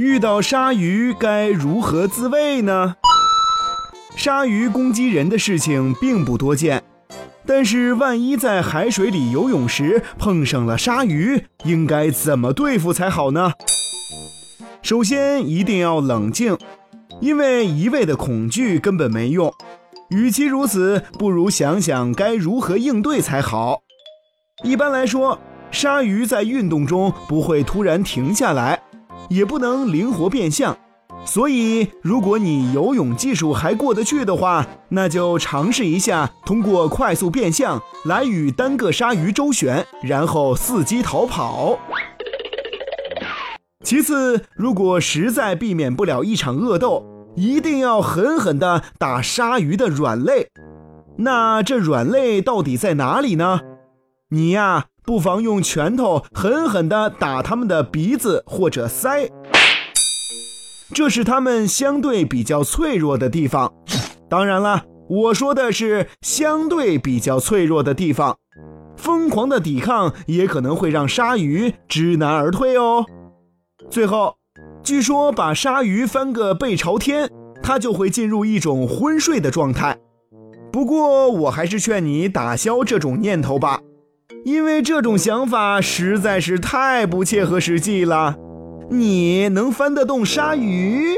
遇到鲨鱼该如何自卫呢？鲨鱼攻击人的事情并不多见，但是万一在海水里游泳时碰上了鲨鱼，应该怎么对付才好呢？首先一定要冷静，因为一味的恐惧根本没用。与其如此，不如想想该如何应对才好。一般来说，鲨鱼在运动中不会突然停下来，也不能灵活变向。所以，如果你游泳技术还过得去的话，那就尝试一下通过快速变向来与单个鲨鱼周旋，然后伺机逃跑。其次，如果实在避免不了一场恶斗，一定要狠狠地打鲨鱼的软肋。那这软肋到底在哪里呢？你呀，不妨用拳头狠狠地打它们的鼻子或者腮。这是它们相对比较脆弱的地方，当然了，我说的是相对比较脆弱的地方。疯狂的抵抗也可能会让鲨鱼知难而退哦。最后，据说把鲨鱼翻个背朝天，它就会进入一种昏睡的状态。不过，我还是劝你打消这种念头吧，因为这种想法实在是太不切合实际了。你能翻得动鲨鱼？